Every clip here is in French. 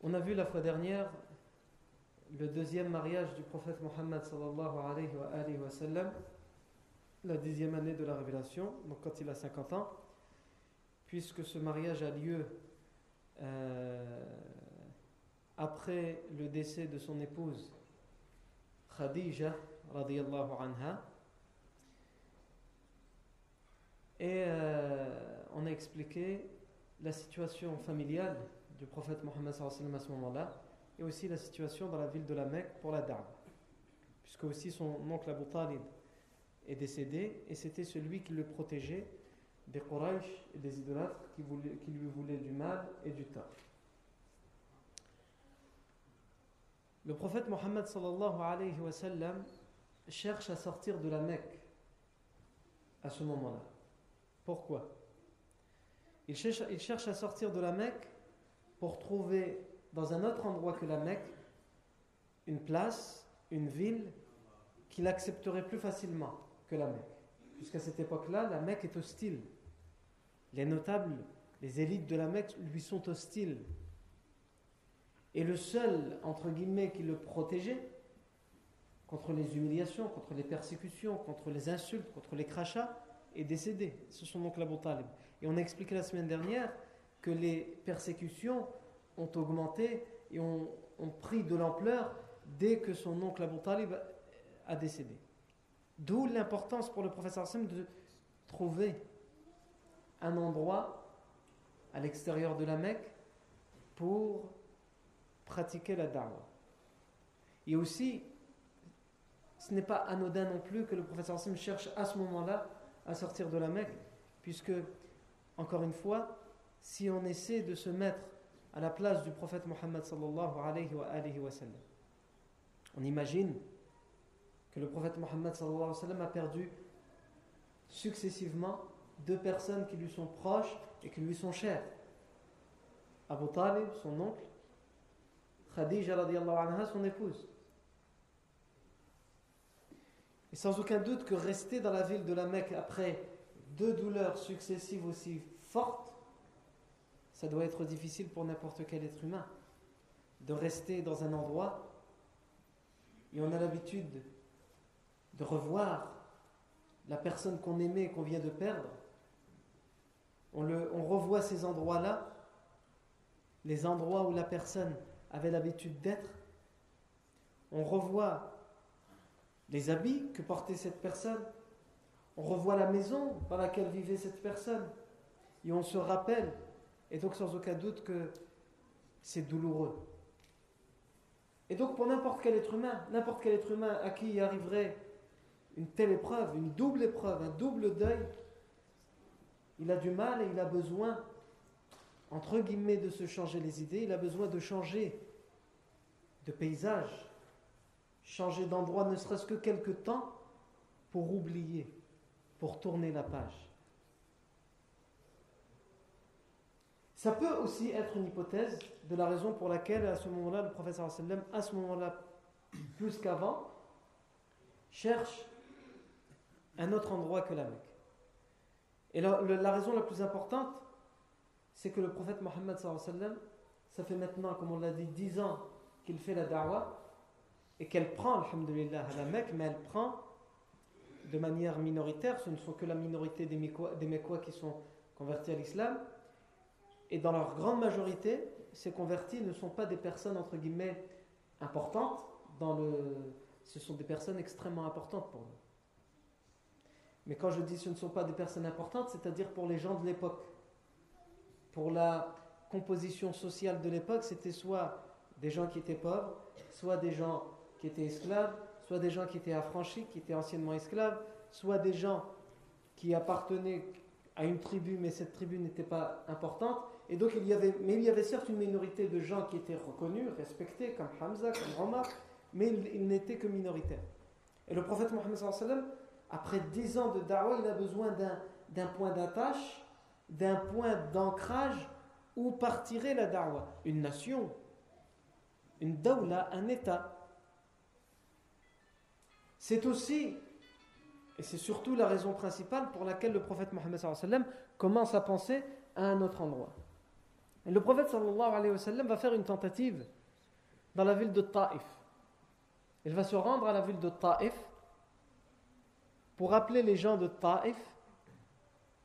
On a vu la fois dernière le deuxième mariage du prophète Mohammed sallallahu la dixième année de la révélation, donc quand il a 50 ans, puisque ce mariage a lieu euh, après le décès de son épouse Khadija radiyallahu anha. Et euh, on a expliqué la situation familiale du prophète Mohammed à ce moment-là et aussi la situation dans la ville de la Mecque pour la dame. Puisque aussi son oncle Abu Talib est décédé et c'était celui qui le protégeait des Quraysh et des idolâtres qui, qui lui voulaient du mal et du tort. Le prophète Mohammed cherche à sortir de la Mecque à ce moment-là. Pourquoi? Il cherche, il cherche à sortir de la Mecque pour trouver dans un autre endroit que la Mecque une place, une ville qu'il accepterait plus facilement que la Mecque. Puisqu'à cette époque-là, la Mecque est hostile. Les notables, les élites de la Mecque lui sont hostiles. Et le seul, entre guillemets, qui le protégeait contre les humiliations, contre les persécutions, contre les insultes, contre les crachats, est décédé. C'est son oncle Abu Talib. Et on a expliqué la semaine dernière que les persécutions ont augmenté et ont, pris de l'ampleur dès que son oncle Abu Talib a décédé. D'où l'importance pour le professeur Hassan de trouver un endroit à l'extérieur de la Mecque pour pratiquer la da'wah. Et aussi, ce n'est pas anodin non plus que le professeur Hassan cherche à ce moment-là à sortir de la Mecque, puisque, encore une fois, si on essaie de se mettre à la place du prophète Mohammed on imagine que le prophète Mohammed a perdu successivement deux personnes qui lui sont proches et qui lui sont chères. Abu Talib, son oncle, Khadija radiallahu anha, son épouse. Et sans aucun doute que rester dans la ville de la Mecque après deux douleurs successives aussi fortes, ça doit être difficile pour n'importe quel être humain. De rester dans un endroit et on a l'habitude de revoir la personne qu'on aimait et qu'on vient de perdre. On, le, on revoit ces endroits-là, les endroits où la personne avait l'habitude d'être. On revoit les habits que portait cette personne. On revoit la maison dans laquelle vivait cette personne. Et on se rappelle, et donc sans aucun doute que c'est douloureux. Et donc pour n'importe quel être humain, n'importe quel être humain à qui arriverait une telle épreuve, une double épreuve, un double deuil, il a du mal et il a besoin, entre guillemets, de se changer les idées, il a besoin de changer de paysage, changer d'endroit, ne serait-ce que quelque temps, pour oublier, pour tourner la page. Ça peut aussi être une hypothèse de la raison pour laquelle, à ce moment-là, le professeur sallam, à ce moment-là, plus qu'avant, cherche un autre endroit que la Mecque. Et la, raison la plus importante, c'est que le prophète Mohammed, ça fait maintenant, comme on l'a dit, 10 ans qu'il fait la da'wah et qu'elle prend, alhamdulillah, à la Mecque, mais elle prend de manière minoritaire. Ce ne sont que la minorité des Mekwa qui sont convertis à l'islam. Et dans leur grande majorité, ces convertis ne sont pas des personnes, entre guillemets, importantes. Dans le... Ce sont des personnes extrêmement importantes pour nous. Mais quand je dis ce ne sont pas des personnes importantes, c'est-à-dire pour les gens de l'époque. Pour la composition sociale de l'époque, c'était soit des gens qui étaient pauvres, soit des gens qui étaient esclaves, soit des gens qui étaient affranchis, qui étaient anciennement esclaves, soit des gens qui appartenaient à une tribu, mais cette tribu n'était pas importante. Et donc il y avait, mais il y avait certes une minorité de gens qui étaient reconnus, respectés, comme Hamza, comme Omar, mais il, n'était que minoritaire. Et le prophète Mohammed après dix ans de da'wah, il a besoin d'un point d'attache, d'un point d'ancrage où partirait la da'wah. Une nation, une dawla, un État. C'est aussi, et c'est surtout la raison principale pour laquelle le prophète Mohammed commence à penser à un autre endroit. Et le prophète sallallahu alayhi wa sallam va faire une tentative dans la ville de Taif. Il va se rendre à la ville de Taif pour appeler les gens de Taif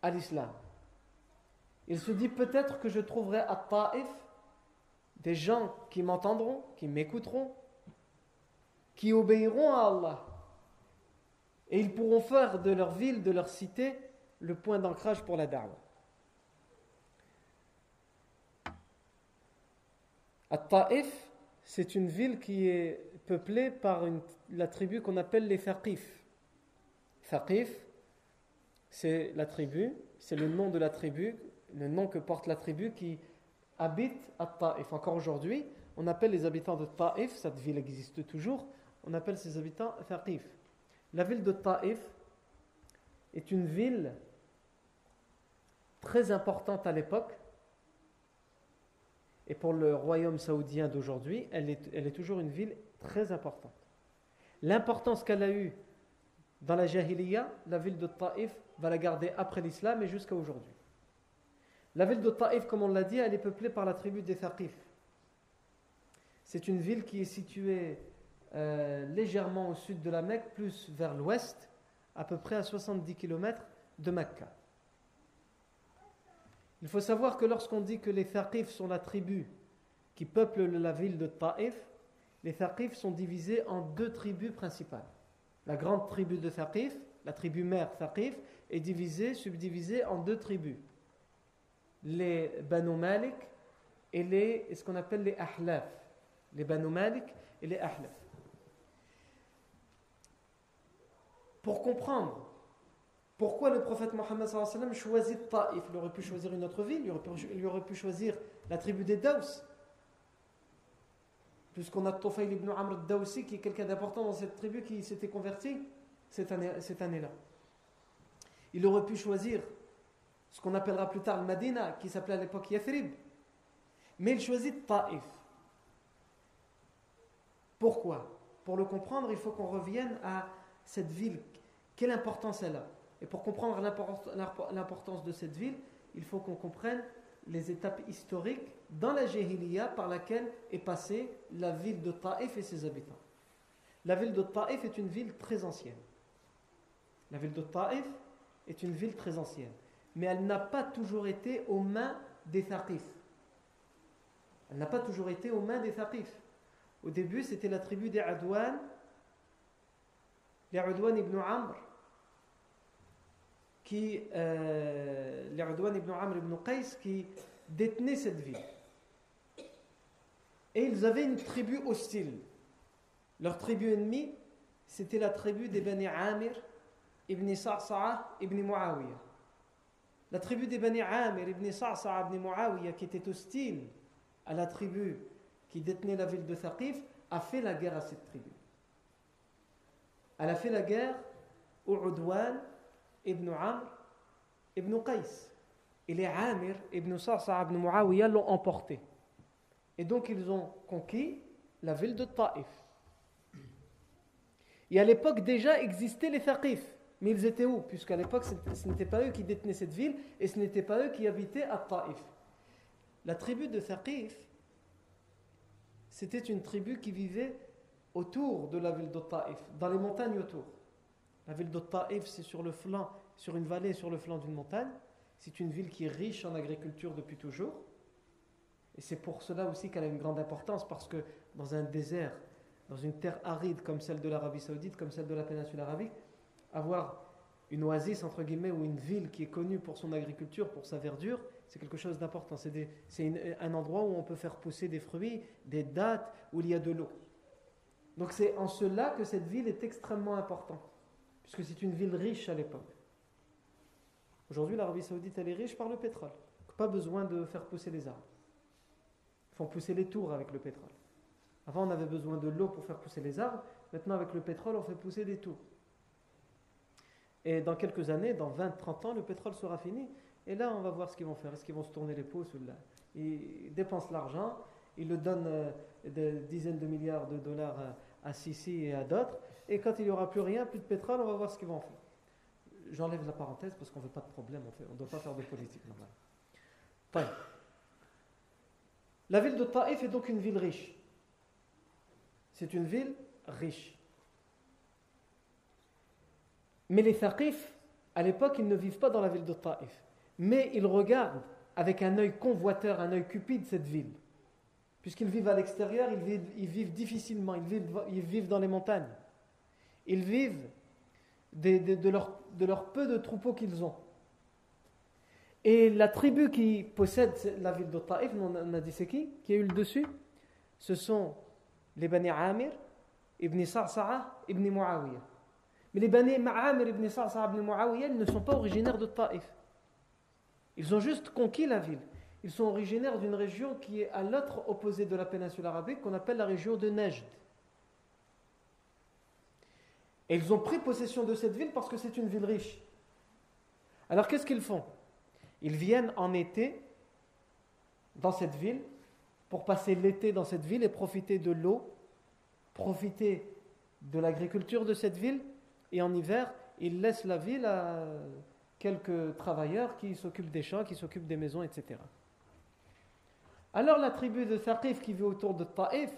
à l'islam. Il se dit peut-être que je trouverai à Taif des gens qui m'entendront, qui m'écouteront, qui obéiront à Allah. Et ils pourront faire de leur ville, de leur cité, le point d'ancrage pour la da'wah. At-Ta'if, c'est une ville qui est peuplée par la tribu qu'on appelle les Thaqif. Thaqif, c'est la tribu, c'est le nom de la tribu, le nom que porte la tribu qui habite à Taif. Encore aujourd'hui, on appelle les habitants de Taif, cette ville existe toujours, on appelle ces habitants Thaqif. La ville de Taif est une ville très importante à l'époque. Et pour le royaume saoudien d'aujourd'hui, elle est, toujours une ville très importante. L'importance qu'elle a eue dans la Jahiliya, la ville de Taif va la garder après l'islam et jusqu'à aujourd'hui. La ville de Taif, comme on l'a dit, elle est peuplée par la tribu des Thaqif. C'est une ville qui est située euh, légèrement au sud de la Mecque, plus vers l'ouest, à peu près à 70 km de Mecca. Il faut savoir que lorsqu'on dit que les Thaqif sont la tribu qui peuple la ville de Taif, les Thaqif sont divisés en deux tribus principales. La grande tribu de Thaqif, la tribu mère Thaqif, est divisée, subdivisée en deux tribus. Les Banu Malik et les, ce qu'on appelle les Ahlaf. Les Banu Malik et les Ahlaf. Pour comprendre pourquoi le prophète Mohammed choisit Taif, il aurait pu choisir une autre ville, il aurait pu, choisir la tribu des Daws, puisqu'on a Tofayl ibn Amr al-Dawsi, qui est quelqu'un d'important dans cette tribu qui s'était converti cette année-là. Il aurait pu choisir ce qu'on appellera plus tard le Madina, qui s'appelait à l'époque Yathrib. Mais il choisit Taif. Pourquoi? Pour le comprendre, il faut qu'on revienne à cette ville. Quelle importance elle a? Et pour comprendre l'importance de cette ville, il faut qu'on comprenne les étapes historiques dans la Jahiliya par laquelle est passée la ville de Taif et ses habitants. La ville de Taif est une ville très ancienne. La ville de Taif est une ville très ancienne. Mais elle n'a pas toujours été aux mains des Thaqif. Elle n'a pas toujours été aux mains des Thaqif. Au début, c'était la tribu des Adwan, les Adwan ibn Amr, qui, euh, ibn ibn Qais, qui détenaient cette ville. Et ils avaient une tribu hostile. Leur tribu ennemie, c'était la tribu des Bani Amir ibn Sa'sa'a ibn Muawiyah. La tribu des Bani Amir ibn Sa'sa'a ibn Muawiyah, qui était hostile à la tribu qui détenait la ville de Thaqif, a fait la guerre à cette tribu. Elle a fait la guerre au Udwan ibn Amr ibn Qais. Et les Amir ibn Sa'sa ibn Muawiyah l'ont emporté. Et donc ils ont conquis la ville de Taif. Et à l'époque déjà existaient les Thaqif. Mais ils étaient où? Puisqu'à l'époque, ce n'était pas eux qui détenaient cette ville et ce n'était pas eux qui habitaient à Taif. La tribu de Thaqif, c'était une tribu qui vivait autour de la ville de Taif, dans les montagnes autour. La ville de c'est sur le flanc, sur une vallée sur le flanc d'une montagne. C'est une ville qui est riche en agriculture depuis toujours. Et c'est pour cela aussi qu'elle a une grande importance, parce que dans un désert, dans une terre aride comme celle de l'Arabie Saoudite, comme celle de la péninsule arabique, avoir une oasis, entre guillemets, ou une ville qui est connue pour son agriculture, pour sa verdure, c'est quelque chose d'important. C'est un endroit où on peut faire pousser des fruits, des dattes, où il y a de l'eau. Donc c'est en cela que cette ville est extrêmement importante, puisque c'est une ville riche à l'époque. Aujourd'hui, l'Arabie Saoudite, elle est riche par le pétrole. Pas besoin de faire pousser les arbres. Ils font pousser les tours avec le pétrole. Avant, on avait besoin de l'eau pour faire pousser les arbres. Maintenant, avec le pétrole, on fait pousser des tours. Et dans quelques années, dans 20-30 ans, le pétrole sera fini. Et là, on va voir ce qu'ils vont faire. Est-ce qu'ils vont se tourner les pouces ou là Ils dépensent l'argent, ils le donnent euh, des dizaines de milliards de dollars à Sisi et à d'autres. Et quand il n'y aura plus rien, plus de pétrole, on va voir ce qu'ils vont faire. J'enlève la parenthèse parce qu'on ne veut pas de problème, on ne doit pas faire de politique normale. La ville de Taïf est donc une ville riche. C'est une ville riche. Mais les Thaqif, à l'époque, ils ne vivent pas dans la ville de Taïf. Mais ils regardent avec un œil convoiteur, un œil cupide cette ville. Puisqu'ils vivent à l'extérieur, ils vivent, difficilement, ils vivent, ils vivent dans les montagnes. Ils vivent de, leur, peu de troupeaux qu'ils ont. Et la tribu qui possède la ville de Taif, on a dit c'est qui Qui a eu le dessus Ce sont les Bani Amir, Ibn Sa'sa'a, Ibn Muawiyah. Mais les Bani Amir, Ibn Sa'sa'a, Ibn Muawiyah, ne sont pas originaires de Taif. Ils ont juste conquis la ville. Ils sont originaires d'une région qui est à l'autre opposé de la péninsule arabique, qu'on appelle la région de Najd. Et ils ont pris possession de cette ville parce que c'est une ville riche. Alors qu'est-ce qu'ils font? Ils viennent en été dans cette ville pour passer l'été dans cette ville et profiter de l'eau, profiter de l'agriculture de cette ville. Et en hiver, ils laissent la ville à quelques travailleurs qui s'occupent des champs, qui s'occupent des maisons, etc. Alors la tribu de Thaqif qui vit autour de Taif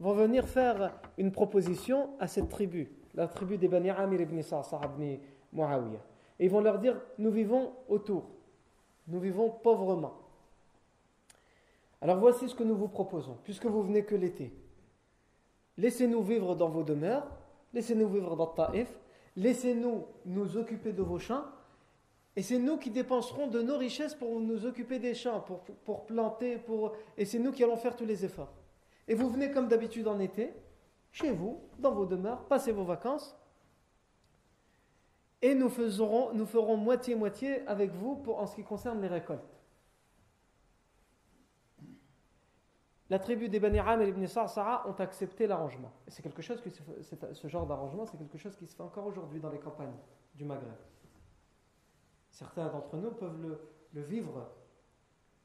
vont venir faire une proposition à cette tribu la tribu des Bani Amir ibn Sa'sa ibn Muawiyah. Et ils vont leur dire Nous vivons autour, nous vivons pauvrement. Alors voici ce que nous vous proposons, puisque vous venez que l'été. Laissez-nous vivre dans vos demeures, laissez-nous vivre dans Taif, laissez-nous nous occuper de vos champs, et c'est nous qui dépenserons de nos richesses pour nous occuper des champs, pour, pour planter, pour... et c'est nous qui allons faire tous les efforts. Et vous venez comme d'habitude en été, chez vous, dans vos demeures, passez vos vacances, et nous, ferons moitié-moitié avec vous pour, en ce qui concerne les récoltes. La tribu des Bani Amir ibn Sa'sa'a ont accepté l'arrangement. C'est quelque chose ce genre d'arrangement, c'est quelque chose qui se fait encore aujourd'hui dans les campagnes du Maghreb. Certains d'entre nous peuvent le vivre.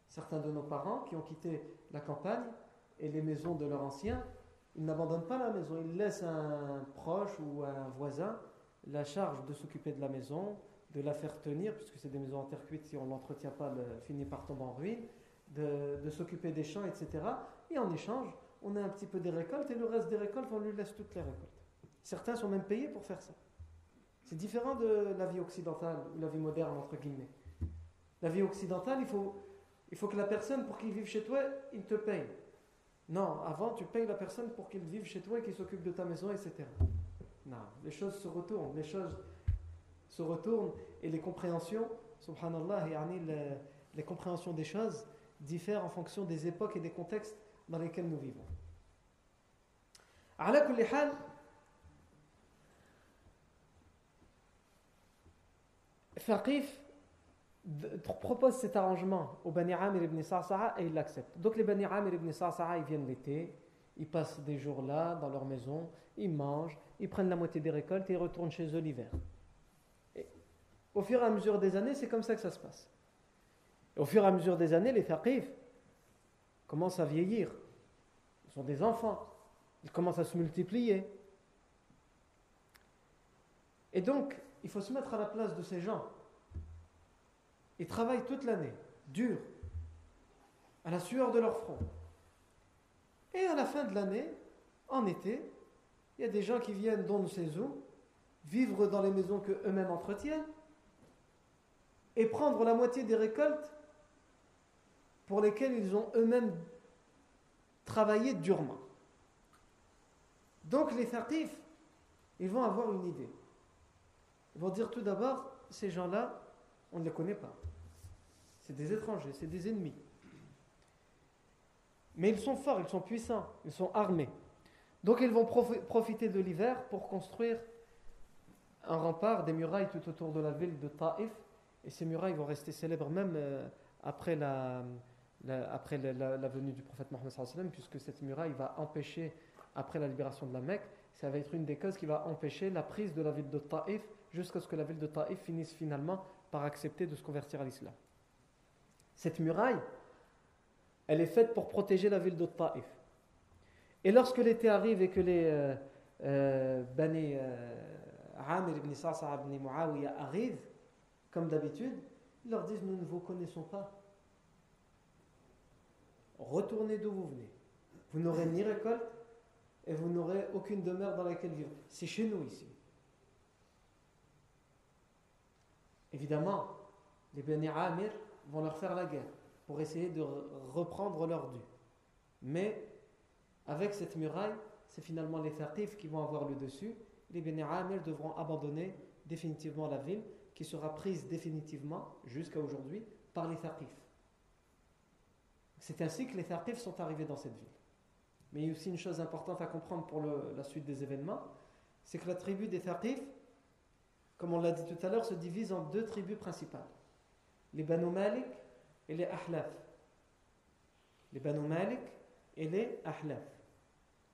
Certains de nos parents qui ont quitté la campagne et les maisons de leurs anciens il n'abandonne pas la maison, il laisse un proche ou un voisin la charge de s'occuper de la maison, de la faire tenir, puisque c'est des maisons en terre cuite, si on ne l'entretient pas, elle finit par tomber en ruine, de, s'occuper des champs, etc. Et en échange, on a un petit peu des récoltes, et le reste des récoltes, on lui laisse toutes les récoltes. Certains sont même payés pour faire ça. C'est différent de la vie occidentale, ou la vie moderne, entre guillemets. La vie occidentale, il faut, il faut que la personne, pour qu'il vive chez toi, il te paye. Non, avant, tu payes la personne pour qu'il vive chez toi et qu'il s'occupe de ta maison, etc. Non, les choses se retournent, les choses se retournent et les compréhensions, subhanallah, les, les compréhensions des choses diffèrent en fonction des époques et des contextes dans lesquels nous vivons. على كل حال propose cet arrangement au Bani Amir ibn Sa'sa'a et il l'accepte. Donc les Bani Amir ibn Sa'sa'a, ils viennent l'été, ils passent des jours là, dans leur maison, ils mangent, ils prennent la moitié des récoltes et ils retournent chez eux l'hiver. Au fur et à mesure des années, c'est comme ça que ça se passe. Au fur et à mesure des années, les Thaqif commencent à vieillir. Ils sont des enfants. Ils commencent à se multiplier. Et donc, il faut se mettre à la place de ces gens. Ils travaillent toute l'année, dur, à la sueur de leur front. Et à la fin de l'année, en été, il y a des gens qui viennent dans nos saisons, vivre dans les maisons qu'eux-mêmes entretiennent, et prendre la moitié des récoltes pour lesquelles ils ont eux-mêmes travaillé durement. Donc les thaqifs, ils vont avoir une idée. Ils vont dire tout d'abord, ces gens-là, on ne les connaît pas. C'est des étrangers, c'est des ennemis. Mais ils sont forts, ils sont puissants, ils sont armés. Donc ils vont profiter de l'hiver pour construire un rempart, des murailles tout autour de la ville de Taïf. Et ces murailles vont rester célèbres même euh, après, la, après la, venue du prophète Mohammed, puisque cette muraille va empêcher, après la libération de la Mecque, ça va être une des causes qui va empêcher la prise de la ville de Taïf jusqu'à ce que la ville de Taïf finisse finalement par accepter de se convertir à l'islam. Cette muraille, elle est faite pour protéger la ville de. Et lorsque l'été arrive et que les euh, euh, Bani euh, Amir ibn Sa'sa ibn Muawiyah arrivent, comme d'habitude, ils leur disent Nous ne vous connaissons pas. Retournez d'où vous venez. Vous n'aurez ni récolte et vous n'aurez aucune demeure dans laquelle vivre. C'est chez nous ici. Évidemment, les Bani Amir vont leur faire la guerre pour essayer de reprendre leur dû. Mais avec cette muraille, c'est finalement les Thaqif qui vont avoir le dessus. Les Beni Amir devront abandonner définitivement la ville qui sera prise définitivement, jusqu'à aujourd'hui, par les Thaqif. C'est ainsi que les Thaqif sont arrivés dans cette ville. Mais il y a aussi une chose importante à comprendre pour la suite des événements, c'est que la tribu des Thaqif, comme on l'a dit tout à l'heure, se divise en deux tribus principales. Les Banu Malik et les Ahlaf. Les Banu Malik et les Ahlaf.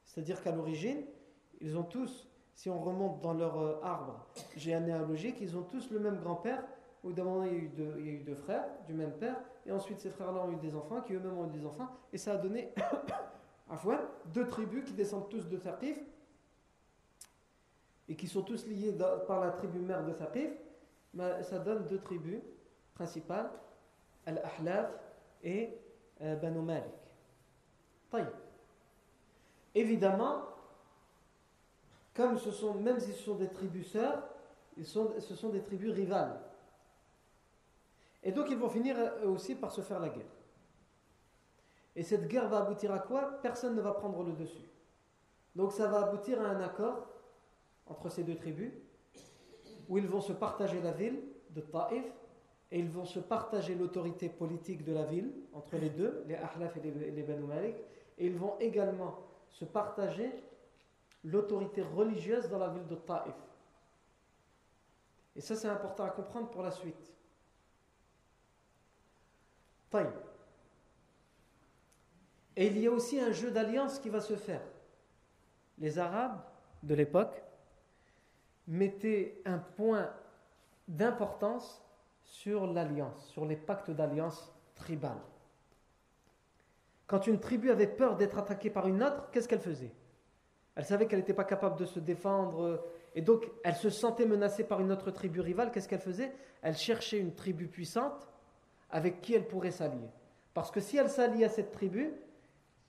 C'est-à-dire qu'à l'origine, ils ont tous, si on remonte dans leur euh, arbre généalogique, ils ont tous le même grand-père. Au d'un moment, il y, a eu deux, frères du même père, et ensuite ces frères-là ont eu des enfants, qui eux-mêmes ont eu des enfants, et ça a donné à fois deux tribus qui descendent tous de Thaqif, et qui sont tous liés par la tribu mère de Thaqif, ça donne deux tribus principales Al-Ahlaf et euh, Banu Malik. Évidemment, comme ce sont, même si ce sont des tribus sœurs, ce sont des tribus rivales. Et donc ils vont finir eux aussi par se faire la guerre. Et cette guerre va aboutir à quoi? Personne ne va prendre le dessus. Donc ça va aboutir à un accord entre ces deux tribus, où ils vont se partager la ville de Taif et ils vont se partager l'autorité politique de la ville entre les deux, les Ahlaf et les, les Banu Malik, et ils vont également se partager l'autorité religieuse dans la ville de Taif. Et ça, c'est important à comprendre pour la suite. Taif. Et il y a aussi un jeu d'alliance qui va se faire. Les Arabes de l'époque mettaient un point d'importance sur l'alliance, sur les pactes d'alliance tribale. Quand une tribu avait peur d'être attaquée par une autre, qu'est-ce qu'elle faisait? Elle savait qu'elle n'était pas capable de se défendre et donc elle se sentait menacée par une autre tribu rivale. Qu'est-ce qu'elle faisait? Elle cherchait une tribu puissante avec qui elle pourrait s'allier. Parce que si elle s'allie à cette tribu,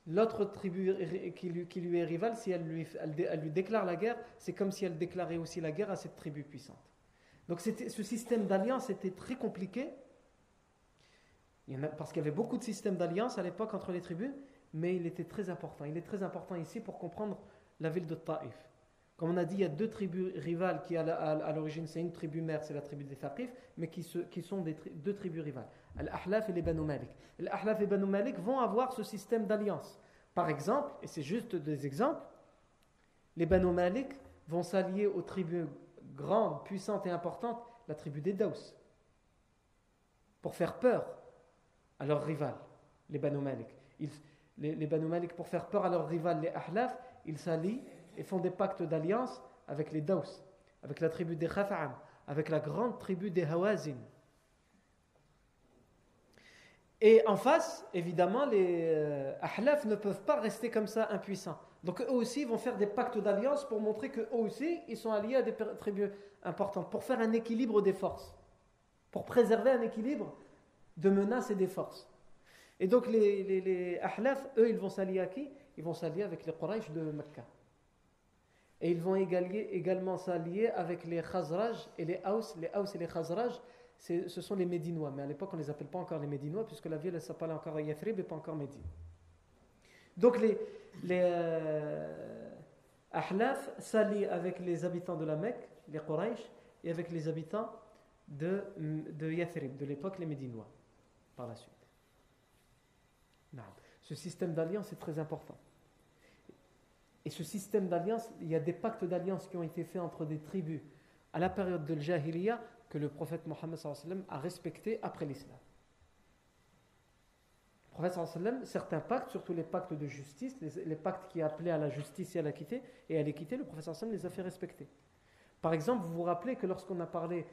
l'autre tribu qui lui, est rivale, si elle lui, déclare la guerre, c'est comme si elle déclarait aussi la guerre à cette tribu puissante. Donc ce système d'alliance était très compliqué, parce qu'il y avait beaucoup de systèmes d'alliance à l'époque entre les tribus, mais il était très important. Il est très important ici pour comprendre la ville de Taif. Comme on a dit, il y a deux tribus rivales qui à l'origine, c'est une tribu mère, c'est la tribu des Thaqif, mais qui, sont deux tribus rivales, Al-Ahlaf et les Banu Malik. Al-Ahlaf et Banu Malik vont avoir ce système d'alliance. Par exemple, et c'est juste des exemples, les Banu Malik vont s'allier aux tribus grande, puissante et importante, la tribu des Daous, pour faire peur à leurs rivales, les Banu Malik. les, les Banu Malik, pour faire peur à leurs rivales, les Ahlaf, ils s'allient et font des pactes d'alliance avec les Daous, avec la tribu des Khafa'am, avec la grande tribu des Hawazin. Et en face, évidemment, les euh, Ahlaf ne peuvent pas rester comme ça impuissants. Donc eux aussi vont faire des pactes d'alliance pour montrer qu'eux aussi, ils sont alliés à des tribus importantes, pour faire un équilibre des forces, pour préserver un équilibre de menaces et des forces. Et donc les, les, les Ahlaf, eux, ils vont s'allier à qui? Ils vont s'allier avec les Quraysh de Mecca. Et ils vont également s'allier avec les Khazraj et les Haus. Les Haus et les Khazraj, ce sont les Médinois. Mais à l'époque, on ne les appelle pas encore les Médinois, puisque la ville s'appelait encore Yathrib et pas encore Médine. Donc les, les euh, Ahlaf s'allient avec les habitants de la Mecque, les Quraysh, et avec les habitants de Yathrib, de l'époque les Médinois, par la suite. Ce système d'alliance est très important. Et ce système d'alliance, il y a des pactes d'alliance qui ont été faits entre des tribus à la période de l'Jahiliya que le prophète Mohammed a respecté après l'islam. Le prophète sallam, certains pactes, surtout les pactes de justice, les, pactes qui appelaient à la justice et à l'équité, et à l'équité, le prophète sallam les a fait respecter. Par exemple, vous vous rappelez que lorsqu'on a parlé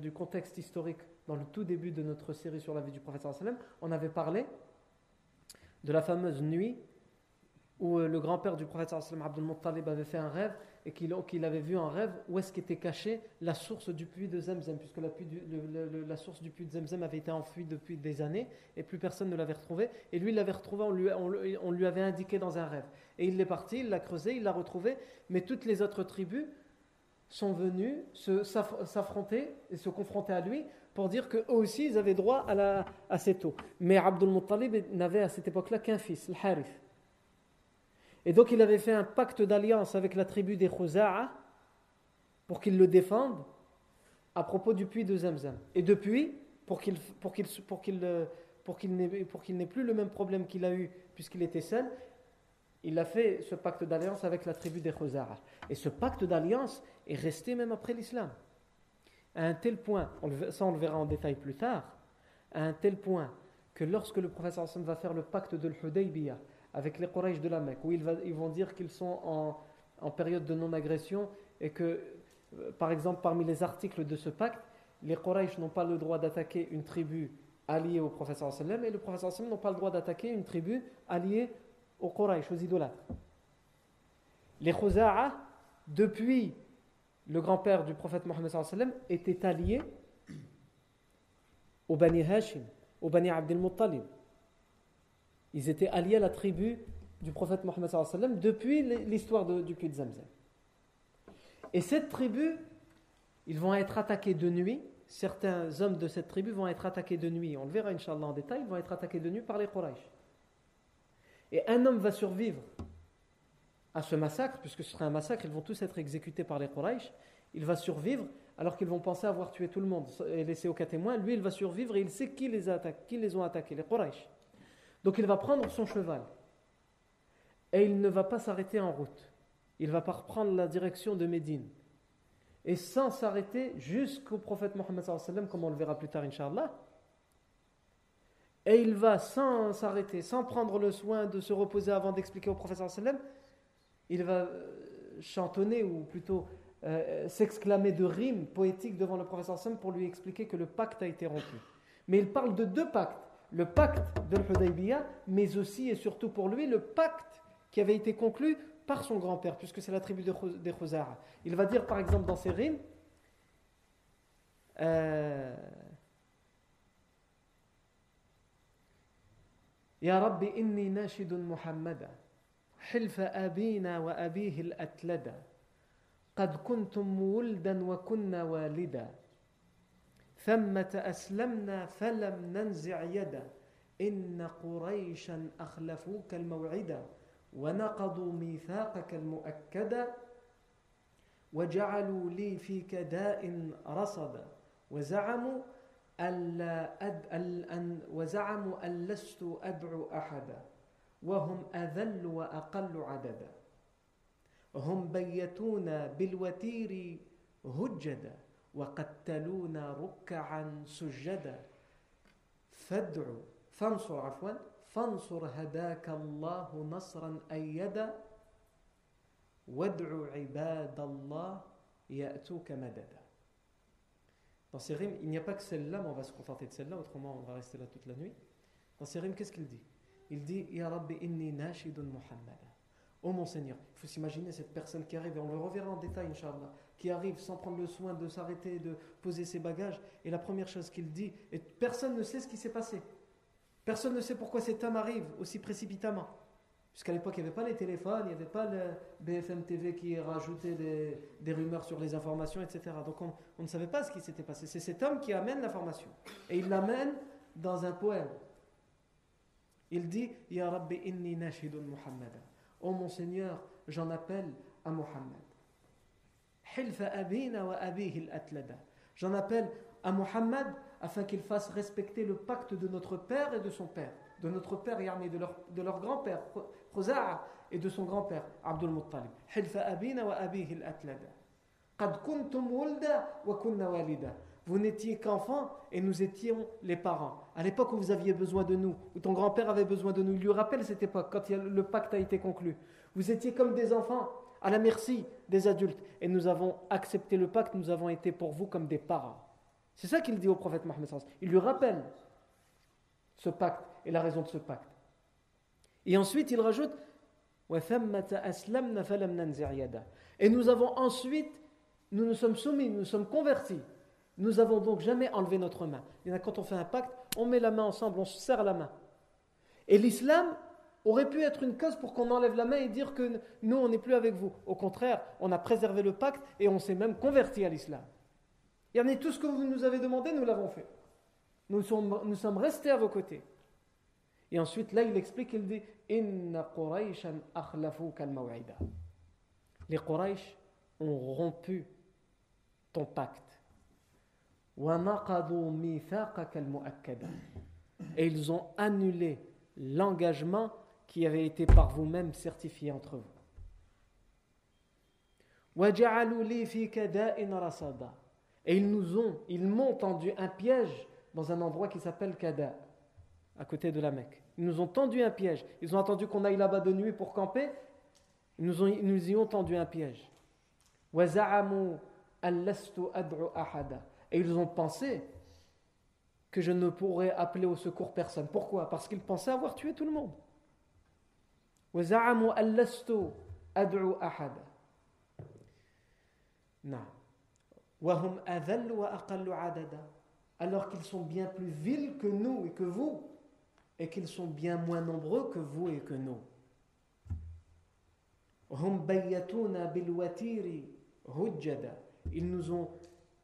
du contexte historique dans le tout début de notre série sur la vie du prophète sallam, on avait parlé de la fameuse nuit où euh, le grand-père du prophète Abdul Muttalib avait fait un rêve et qu'il avait vu en rêve où est-ce qu'était cachée la source du puits de Zemzem, puisque la, source du puits de Zemzem avait été enfouie depuis des années et plus personne ne l'avait retrouvée. Et lui, il l'avait retrouvée, on lui, on, lui, avait indiqué dans un rêve. Et il est parti, il l'a creusé, il l'a retrouvé, mais toutes les autres tribus sont venues s'affronter et se confronter à lui pour dire qu'eux aussi, ils avaient droit à cette eau. Mais Abdul Muttalib n'avait à cette époque-là qu'un fils, le Harith. Et donc il avait fait un pacte d'alliance avec la tribu des Khuza'a pour qu'ils le défendent à propos du puits de Zamzam. Et depuis, pour qu'il pour qu'il pour qu'il pour qu'il n'ait plus le même problème qu'il a eu puisqu'il était seul, il a fait ce pacte d'alliance avec la tribu des Khuza'a. Et ce pacte d'alliance est resté même après l'islam. À un tel point, ça on le verra en détail plus tard, à un tel point que lorsque le professeur va faire le pacte de l'Hudaybiyah, avec les Quraysh de la Mecque, où ils, vont dire qu'ils sont en, période de non-agression et que, euh, par exemple, parmi les articles de ce pacte, les Quraysh n'ont pas le droit d'attaquer une tribu alliée au professeur sallam et le professeur sallam n'ont pas le droit d'attaquer une tribu alliée aux Quraysh, aux idolâtres. Les Khuza'a, depuis le grand-père du prophète Mohammed sallam, étaient alliés au Bani Hashim, au Bani Abdel Muttalib. Ils étaient alliés à la tribu du prophète Mohammed sallam depuis l'histoire du puits de Zamzam. Et cette tribu, ils vont être attaqués de nuit. Certains hommes de cette tribu vont être attaqués de nuit. On le verra, Inch'Allah, en détail. Ils vont être attaqués de nuit par les Quraysh. Et un homme va survivre à ce massacre, puisque ce sera un massacre, ils vont tous être exécutés par les Quraysh. Il va survivre alors qu'ils vont penser avoir tué tout le monde et laissé aucun témoin. Lui, il va survivre et il sait qui les, attaque, qui les ont attaqués, les Quraysh. Donc il va prendre son cheval et il ne va pas s'arrêter en route. Il va pas reprendre la direction de Médine. Et sans s'arrêter jusqu'au prophète Mohammed comme on le verra plus tard, Inch'Allah. Et il va sans s'arrêter, sans prendre le soin de se reposer avant d'expliquer au prophète il va euh, chantonner ou plutôt euh, s'exclamer de rimes poétiques devant le prophète pour lui expliquer que le pacte a été rompu. Mais il parle de deux pactes le pacte de l'Hudaybiyah, mais aussi et surtout pour lui le pacte qui avait été conclu par son grand-père, puisque c'est la tribu des Khuzara. Il va dire par exemple dans ses rimes euh, Ya Rabbi inni nashidun Muhammada, hilfa abina wa abihi al-atlada, qad kuntum muldan wa kunna walida. ثمة أسلمنا فلم ننزع يدا. إن قريشا أخلفوك الموعدا ونقضوا ميثاقك المؤكدا وجعلوا لي فيك داء رصدا وزعموا ألا أد أن وزعموا أن لست أدعو أحدا وهم أذل وأقل عددا هم بيتونا بالوتير هجدا وقتلونا ركعا سجدا فادعوا فانصر عفوا فانصر هداك الله نصرا أيدا وادعوا عباد الله يأتوك مددا Dans ces rimes, il n'y a pas que celle-là, mais on va se contenter de celle-là, autrement on va rester là toute la nuit. Dans ces rimes, qu'est-ce qu'il dit Il dit Ya Rabbi inni nashidun Muhammad. Oh mon Seigneur, il faut s'imaginer cette personne qui arrive, et on le reverra en détail, Inch'Allah, qui arrive sans prendre le soin de s'arrêter, de poser ses bagages, et la première chose qu'il dit, et personne ne sait ce qui s'est passé. Personne ne sait pourquoi cet homme arrive aussi précipitamment. Puisqu'à l'époque, il n'y avait pas les téléphones, il n'y avait pas le BFM TV qui rajoutait des, rumeurs sur les informations, etc. Donc on, ne savait pas ce qui s'était passé. C'est cet homme qui amène l'information. Et il l'amène dans un poème. Il dit Ya Rabbi inni nashidun Muhammad. Oh mon Seigneur, j'en appelle à al-atlada. J'en appelle à Muhammad afin qu'il fasse respecter le pacte de notre père et de son père. De notre père, de leur, de leur grand-père, et de son grand-père, Abdul Muttalib. Vous n'étiez qu'enfants et nous étions les parents. À l'époque où vous aviez besoin de nous, où ton grand-père avait besoin de nous, il lui rappelle cette époque, quand le pacte a été conclu. Vous étiez comme des enfants, à la merci des adultes. Et nous avons accepté le pacte, nous avons été pour vous comme des parents. C'est ça qu'il dit au prophète Mohammed. Il lui rappelle ce pacte et la raison de ce pacte. Et ensuite, il rajoute Et nous avons ensuite, nous nous sommes soumis, nous nous sommes convertis. Nous avons donc jamais enlevé notre main. Il y a quand on fait un pacte, on met la main ensemble, on se serre la main. Et l'islam aurait pu être une cause pour qu'on enlève la main et dire que nous, on n'est plus avec vous. Au contraire, on a préservé le pacte et on s'est même converti à l'islam. Il y en a tout ce que vous nous avez demandé, nous l'avons fait. Nous sommes, restés à vos côtés. Et ensuite, là, il explique, il dit Inna Les Quraysh ont rompu ton pacte. Et ils ont annulé l'engagement qui avait été par vous-même certifié entre vous. Et ils nous ont, ils m'ont tendu un piège dans un endroit qui s'appelle Kada, à côté de la Mecque. Ils nous ont tendu un piège. Ils ont attendu qu'on aille là-bas de nuit pour camper. Ils nous, ont, nous y ont tendu un piège. Et ils ont pensé que je ne pourrais appeler au secours personne. Pourquoi? Parce qu'ils pensaient avoir tué tout le monde. Alors qu'ils sont bien plus vils que nous et que vous et qu'ils sont bien moins nombreux que vous et que nous. Ils nous ont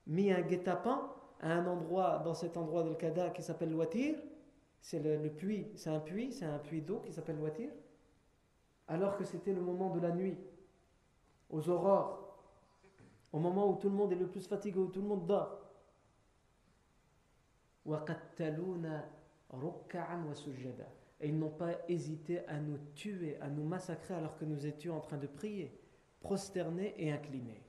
mis un guet-apens à un endroit, dans cet endroit de Kada qui s'appelle Watir. C'est le, puits, c'est un puits, c'est un puits d'eau qui s'appelle Watir. Alors que c'était le moment de la nuit, aux aurores, au moment où tout le monde est le plus fatigué, où tout le monde dort. Et ils n'ont pas hésité à nous tuer, à nous massacrer alors que nous étions en train de prier, prosternés et inclinés.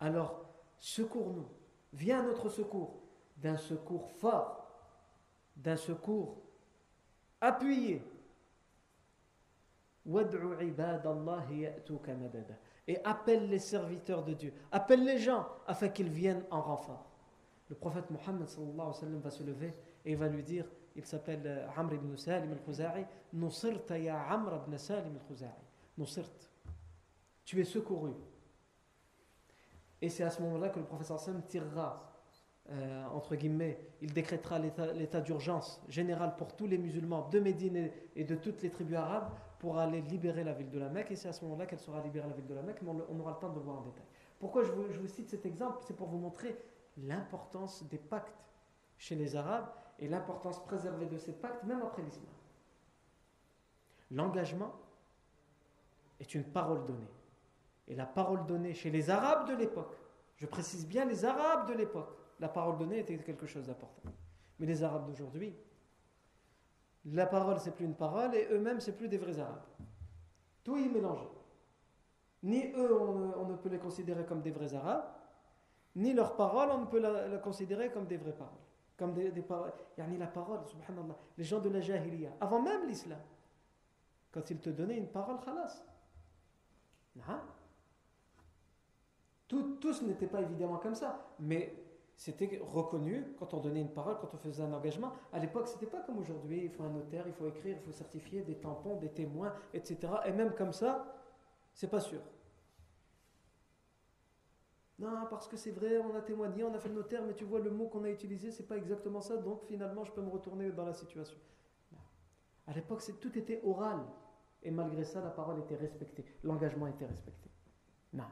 Alors, secours-nous, viens à notre secours, d'un secours fort, d'un secours appuyé. Et appelle les serviteurs de Dieu, appelle les gens afin qu'ils viennent en renfort. Le prophète Mohammed va se lever et va lui dire, il s'appelle euh, Amr ibn Salim al-Khuza'i, Nusirta ya Amr ibn Salim al-Khuza'i. Nusirt, tu es secouru. Et c'est à ce moment-là que le prophète sallam tirera, euh, entre guillemets, il décrétera l'état d'urgence général pour tous les musulmans de Médine et de toutes les tribus arabes pour aller libérer la ville de la Mecque, et c'est à ce moment-là qu'elle sera libérée, la ville de la Mecque, on, aura le temps de le voir en détail. Pourquoi je vous, cite cet exemple? C'est pour vous montrer l'importance des pactes chez les Arabes et l'importance préservée de ces pactes, même après l'islam. L'engagement est une parole donnée. Et la parole donnée chez les Arabes de l'époque, je précise bien les Arabes de l'époque, la parole donnée était quelque chose d'important. Mais les Arabes d'aujourd'hui, la parole, c'est plus une parole, et eux-mêmes, c'est plus des vrais arabes. Tout est mélangé. Ni eux, on, ne peut les considérer comme des vrais arabes, ni leurs paroles, on ne peut la, considérer comme des vraies paroles. Comme des, des paroles. Yani la parole, subhanallah. Les gens de la jahiliya, avant même l'islam, quand ils te donnaient une parole, khalas. Tout, tous n'étaient pas évidemment comme ça, mais c'était reconnu quand on donnait une parole, quand on faisait un engagement. À l'époque, c'était pas comme aujourd'hui. Il faut un notaire, il faut écrire, il faut certifier des tampons, des témoins, etc. Et même comme ça, c'est pas sûr. Non, parce que c'est vrai, on a témoigné, on a fait le notaire, mais tu vois, le mot qu'on a utilisé, c'est pas exactement ça, donc finalement, je peux me retourner dans la situation. À l'époque, tout était oral. Et malgré ça, la parole était respectée, l'engagement était respecté. Non.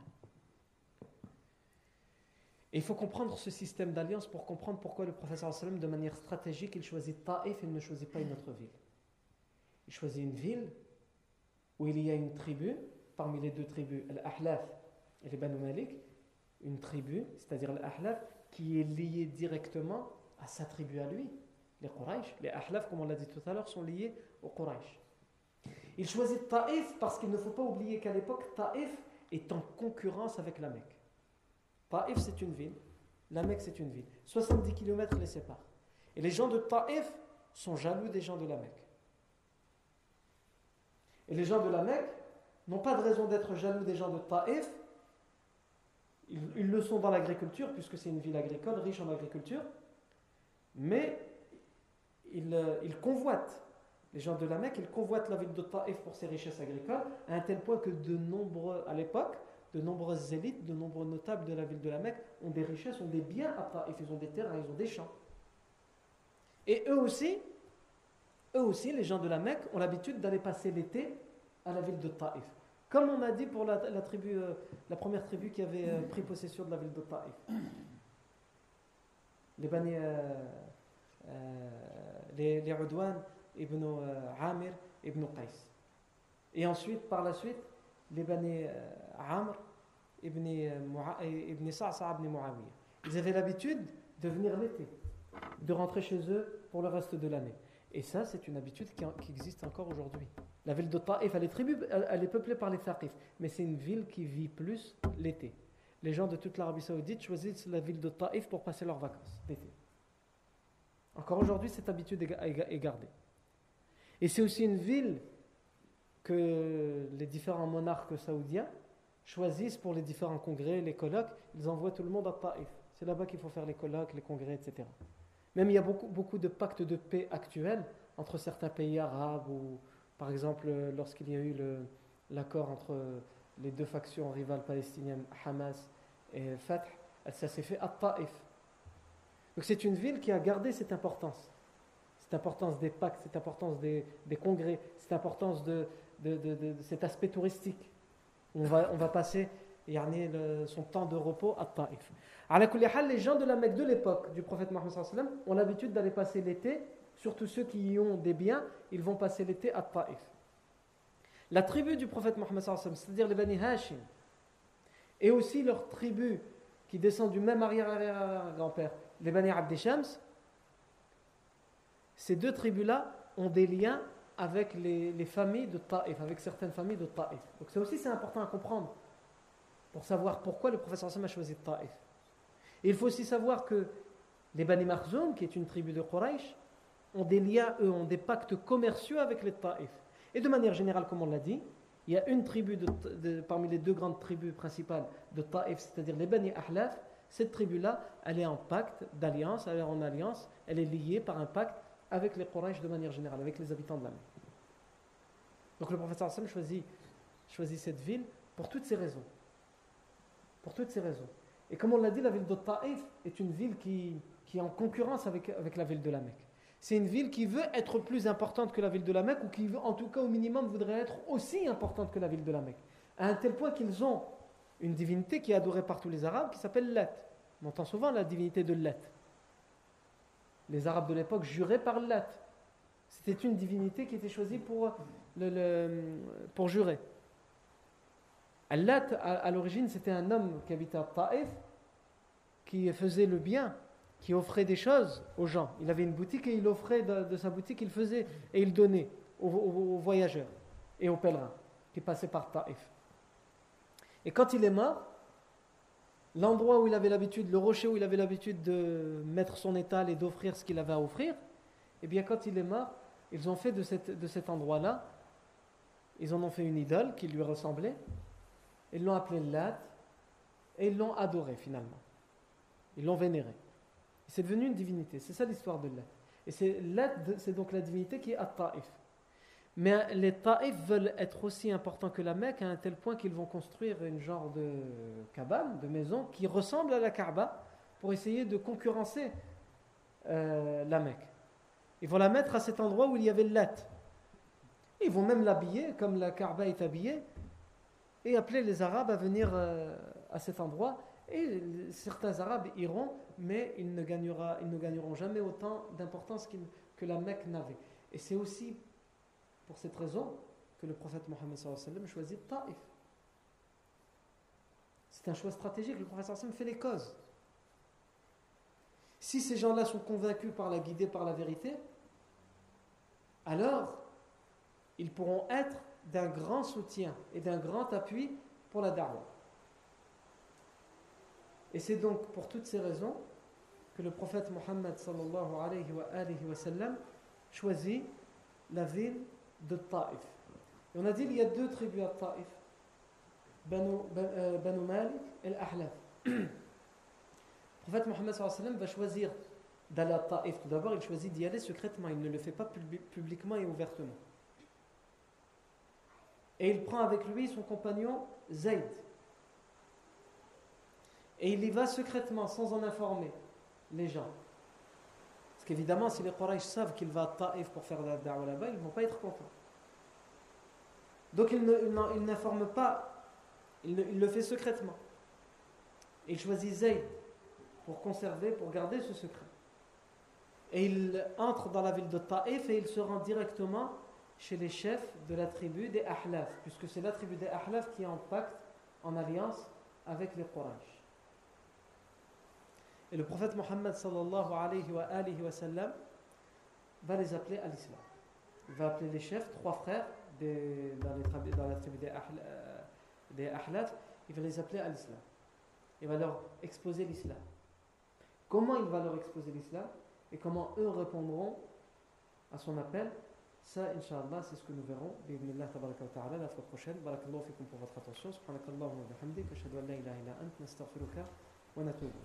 Et il faut comprendre ce système d'alliance pour comprendre pourquoi le professeur sallam, de manière stratégique, il choisit Taif et ne choisit pas une autre ville. Il choisit une ville où il y a une tribu, parmi les deux tribus, l'Ahlaf et les Banu Malik, une tribu, c'est-à-dire l'Ahlaf, qui est liée directement à sa tribu à lui, les Quraysh. Les Ahlaf, comme on l'a dit tout à l'heure, sont liés aux Quraysh. Il choisit Taif parce qu'il ne faut pas oublier qu'à l'époque, Taif est en concurrence avec la Mecque. Taif, c'est une ville. La Mecque, c'est une ville. 70 km les séparent. Et les gens de Taif sont jaloux des gens de la Mecque. Et les gens de la Mecque n'ont pas de raison d'être jaloux des gens de Taif. Ils, le sont dans l'agriculture, puisque c'est une ville agricole, riche en agriculture. Mais ils, euh, ils convoitent les gens de la Mecque, ils convoitent la ville de Taif pour ses richesses agricoles, à un tel point que de nombreux, à l'époque, de nombreuses élites, de nombreux notables de la ville de la Mecque ont des richesses, ont des biens à Taif, ils ont des terrains, ils ont des champs. Et eux aussi, eux aussi, les gens de la Mecque, ont l'habitude d'aller passer l'été à la ville de Taif. Comme on a dit pour la, tribu, euh, la première tribu qui avait euh, pris possession de la ville de Taif. Les Bani, euh, les, les ibn Amir, ibn Qais. Et ensuite, par la suite, les Bani Amr, ibn, ibn Sa'sa ibn Muawiyah. Ils avaient l'habitude de venir l'été, de rentrer chez eux pour le reste de l'année. Et ça, c'est une habitude qui, existe encore aujourd'hui. La ville de Taif, elle est, elle est peuplée par les Thaqif, mais c'est une ville qui vit plus l'été. Les gens de toute l'Arabie Saoudite choisissent la ville de Taif pour passer leurs vacances d'été. Encore aujourd'hui, cette habitude est gardée. Et c'est aussi une ville que les différents monarques saoudiens choisissent pour les différents congrès, les colloques. Ils envoient tout le monde à Taif. C'est là-bas qu'il faut faire les colloques, les congrès, etc. Même il y a beaucoup, beaucoup de pactes de paix actuels entre certains pays arabes, ou par exemple lorsqu'il y a eu l'accord entre les deux factions rivales palestiniennes, Hamas et Fatah, ça s'est fait à Taif. Donc c'est une ville qui a gardé cette importance cette importance des pactes, cette importance des, congrès, cette importance de, cet aspect touristique. On va, on va passer le, son temps de repos à Taif. Les gens de la Mecque de l'époque du prophète Mohammed ont l'habitude d'aller passer l'été, surtout ceux qui y ont des biens, ils vont passer l'été à Taif. La tribu du prophète Mohammed, c'est-à-dire les Bani Hashim, et aussi leur tribu qui descend du même arrière-arrière-grand-père, les Bani Abdishams, ces deux tribus-là ont des liens avec les, familles de Taif, avec certaines familles de Taif. Donc ça aussi c'est important à comprendre pour savoir pourquoi le professeur Hassan a choisi Taif. Et il faut aussi savoir que les Bani Marzoum, qui est une tribu de Quraysh, ont des liens, eux, ont des pactes commerciaux avec les Taif. Et de manière générale, comme on l'a dit, il y a une tribu parmi les deux grandes tribus principales de Taif, c'est-à-dire les Bani Ahlaf. Cette tribu-là, elle est en pacte d'alliance, elle est en alliance, elle est liée par un pacte avec les Quraysh de manière générale, avec les habitants de la mer. Donc le professeur Hassan choisit, cette ville pour toutes ces raisons. Pour toutes ces raisons. Et comme on l'a dit, la ville de Taif est une ville qui, est en concurrence avec, avec la ville de la Mecque. C'est une ville qui veut être plus importante que la ville de la Mecque, ou qui, en tout cas au minimum, voudrait être aussi importante que la ville de la Mecque. À un tel point qu'ils ont une divinité qui est adorée par tous les Arabes, qui s'appelle Lat. On entend souvent la divinité de Lat les Arabes de l'époque juraient par Lat. C'était une divinité qui était choisie pour, pour jurer. Lat, à, l'origine, c'était un homme qui habitait à Taif, qui faisait le bien, qui offrait des choses aux gens. Il avait une boutique et il offrait de, sa boutique, il faisait et il donnait aux, aux, voyageurs et aux pèlerins qui passaient par Taif. Et quand il est mort, l'endroit où il avait l'habitude, le rocher où il avait l'habitude de mettre son étal et d'offrir ce qu'il avait à offrir, eh bien quand il est mort, ils ont fait de, cet endroit-là, ils en ont fait une idole qui lui ressemblait, ils l'ont appelé Lat, et ils l'ont adoré finalement. Ils l'ont vénéré. C'est devenu une divinité. C'est ça l'histoire de Lat. Et c'est Lat, c'est donc la divinité qui est à Taif. Mais les Taif veulent être aussi importants que la Mecque à un tel point qu'ils vont construire une genre de cabane, de maison, qui ressemble à la Kaaba pour essayer de concurrencer euh, la Mecque. Ils vont la mettre à cet endroit où il y avait le Lat. Ils vont même l'habiller comme la Kaaba est habillée et appeler les Arabes à venir euh, à cet endroit. Et certains Arabes iront, mais ils ne gagneront jamais autant d'importance que la Mecque n'avait. Et c'est aussi pour cette raison que le prophète Mohammed choisit Taif. C'est un choix stratégique. Le prophète fait les causes. Si ces gens-là sont convaincus par la guidée, par la vérité, alors ils pourront être d'un grand soutien et d'un grand appui pour la da'wah. Et c'est donc pour toutes ces raisons que le prophète Mohammed sallallahu alayhi wa, alayhi wa sallam choisit la ville de Taif. Et on a dit qu'il y a deux tribus à Taif, Banu, euh, Banu Malik et l'Ahlaf. Le prophète Mohammed va choisir d'aller à Taif. Tout d'abord, il choisit d'y aller secrètement, il ne le fait pas publiquement et ouvertement. Et il prend avec lui son compagnon Zayd. Et il y va secrètement, sans en informer les gens. Parce qu'évidemment, si les Quraysh savent qu'il va à Taif pour faire la da'wah là-bas, ils ne vont pas être contents. Donc il n'informe pas, il, le fait secrètement. Il choisit Zayd pour conserver, pour garder ce secret. Et il entre dans la ville de Taif et il se rend directement chez les chefs de la tribu des Ahlaf, puisque c'est la tribu des Ahlaf qui est en pacte, en alliance avec les Quraysh. Et le prophète Mohammed sallallahu alayhi wa, alayhi wa sallam va les appeler à l'islam. Il va appeler les chefs, trois frères des, dans, les, dans, la tribu des, euh, des Ahlaf, il va les appeler à l'islam. Il va leur exposer l'islam. Comment il va leur exposer l'islam et comment eux répondront à son appel ça, Inch'Allah, c'est ce que nous verrons. Bismillah, tabaraka wa ta'ala, la fois prochaine. Barakallahu fikum pour votre attention. Subhanakallahu wa bihamdik. Ashhadu an la ilaha illa ant. Nastaghfiruka wa natubu.